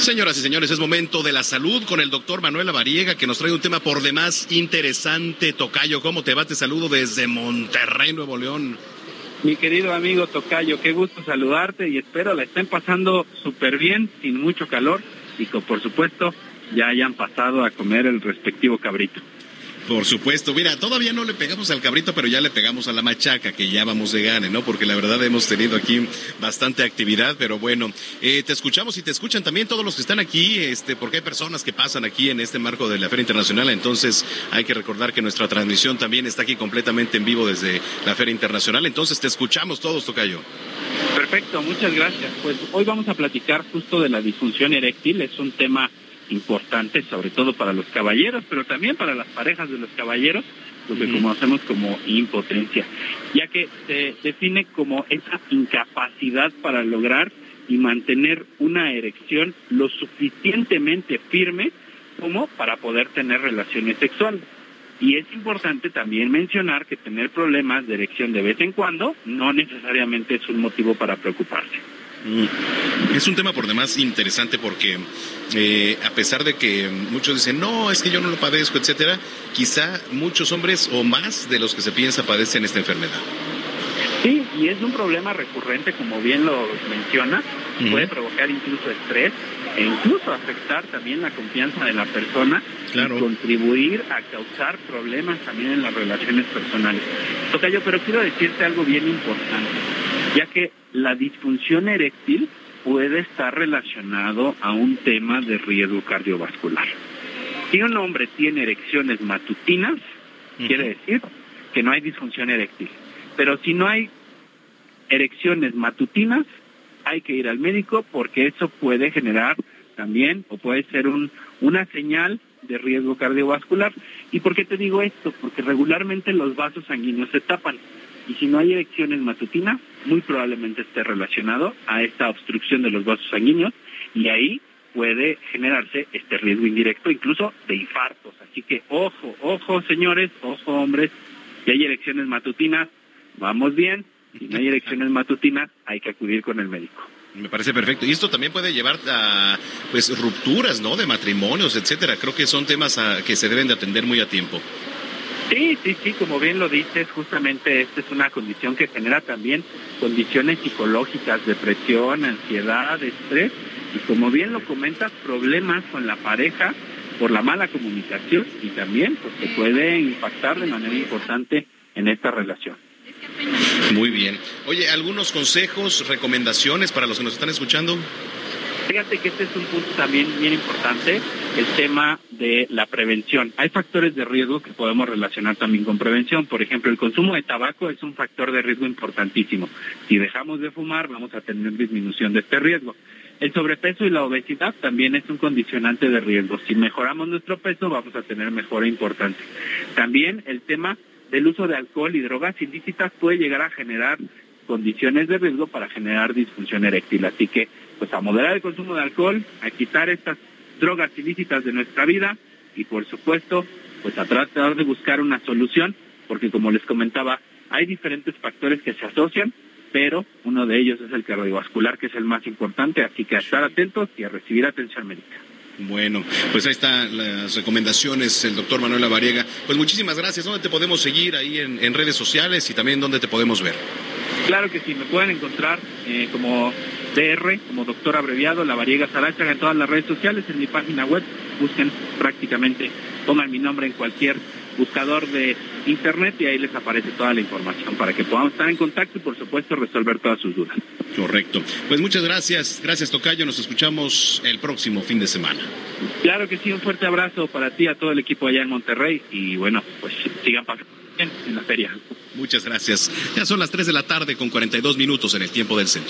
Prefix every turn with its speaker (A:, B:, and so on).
A: Señoras y señores, es momento de la salud con el doctor Manuel Lavariega, que nos trae un tema por demás interesante. Tocayo, ¿cómo te va? Te saludo desde Monterrey, Nuevo León.
B: Mi querido amigo Tocayo, qué gusto saludarte y espero la estén pasando súper bien, sin mucho calor y que por supuesto ya hayan pasado a comer el respectivo cabrito.
A: Por supuesto, mira, todavía no le pegamos al cabrito, pero ya le pegamos a la machaca, que ya vamos de gane, ¿no? Porque la verdad hemos tenido aquí bastante actividad, pero bueno, eh, te escuchamos y te escuchan también todos los que están aquí, este, porque hay personas que pasan aquí en este marco de la Feria Internacional, entonces hay que recordar que nuestra transmisión también está aquí completamente en vivo desde la Feria Internacional, entonces te escuchamos todos, Tocayo.
B: Perfecto, muchas gracias. Pues hoy vamos a platicar justo de la disfunción eréctil, es un tema importante, sobre todo para los caballeros, pero también para las parejas de los caballeros, lo que conocemos como impotencia, ya que se define como esa incapacidad para lograr y mantener una erección lo suficientemente firme como para poder tener relaciones sexuales. Y es importante también mencionar que tener problemas de erección de vez en cuando no necesariamente es un motivo para preocuparse.
A: Mm. Es un tema por demás interesante porque eh, a pesar de que muchos dicen, no, es que yo no lo padezco, etcétera, quizá muchos hombres o más de los que se piensa padecen esta enfermedad.
B: Sí, y es un problema recurrente, como bien lo menciona, puede provocar incluso estrés e incluso afectar también la confianza de la persona
A: claro.
B: y contribuir a causar problemas también en las relaciones personales. Tocayo, pero quiero decirte algo bien importante, ya que la disfunción eréctil puede estar relacionado a un tema de riesgo cardiovascular. Si un hombre tiene erecciones matutinas, quiere decir que no hay disfunción eréctil. Pero si no hay erecciones matutinas, hay que ir al médico porque eso puede generar también o puede ser un, una señal de riesgo cardiovascular. ¿Y por qué te digo esto? Porque regularmente los vasos sanguíneos se tapan. Y si no hay erecciones matutinas, muy probablemente esté relacionado a esta obstrucción de los vasos sanguíneos y ahí puede generarse este riesgo indirecto incluso de infartos. Así que ojo, ojo señores, ojo hombres, si hay erecciones matutinas, vamos bien, si no hay erecciones matutinas, hay que acudir con el médico.
A: Me parece perfecto. Y esto también puede llevar a pues rupturas, ¿no? De matrimonios, etcétera. Creo que son temas a, que se deben de atender muy a tiempo.
B: Sí, sí, sí, como bien lo dices, justamente esta es una condición que genera también condiciones psicológicas, depresión, ansiedad, estrés y como bien lo comentas, problemas con la pareja por la mala comunicación y también pues se puede impactar de manera importante en esta relación.
A: Muy bien. Oye, ¿algunos consejos, recomendaciones para los que nos están escuchando?
B: Fíjate que este es un punto también bien importante, el tema de la prevención. Hay factores de riesgo que podemos relacionar también con prevención. Por ejemplo, el consumo de tabaco es un factor de riesgo importantísimo. Si dejamos de fumar, vamos a tener disminución de este riesgo. El sobrepeso y la obesidad también es un condicionante de riesgo. Si mejoramos nuestro peso, vamos a tener mejora importante. También el tema del uso de alcohol y drogas ilícitas puede llegar a generar condiciones de riesgo para generar disfunción eréctil. Así que, pues a moderar el consumo de alcohol, a quitar estas drogas ilícitas de nuestra vida y, por supuesto, pues a tratar de buscar una solución, porque como les comentaba, hay diferentes factores que se asocian, pero uno de ellos es el cardiovascular, que es el más importante, así que a estar atentos y a recibir atención médica.
A: Bueno, pues ahí están las recomendaciones, el doctor Manuel Lavariega. Pues muchísimas gracias. ¿Dónde te podemos seguir ahí en, redes sociales y también dónde te podemos ver?
B: Claro que sí, me pueden encontrar eh, como DR, como doctor abreviado, Lavariega Sarachaga en todas las redes sociales, en mi página web. Busquen prácticamente, pongan mi nombre en cualquier buscador de internet y ahí les aparece toda la información para que podamos estar en contacto y por supuesto resolver todas sus dudas.
A: Correcto. Pues muchas gracias. Gracias Tocayo. Nos escuchamos el próximo fin de semana.
B: Claro que sí. Un fuerte abrazo para ti, a todo el equipo allá en Monterrey y bueno, pues sigan pasando en la feria.
A: Muchas gracias. Ya son las 3 de la tarde con 42 minutos en el tiempo del centro.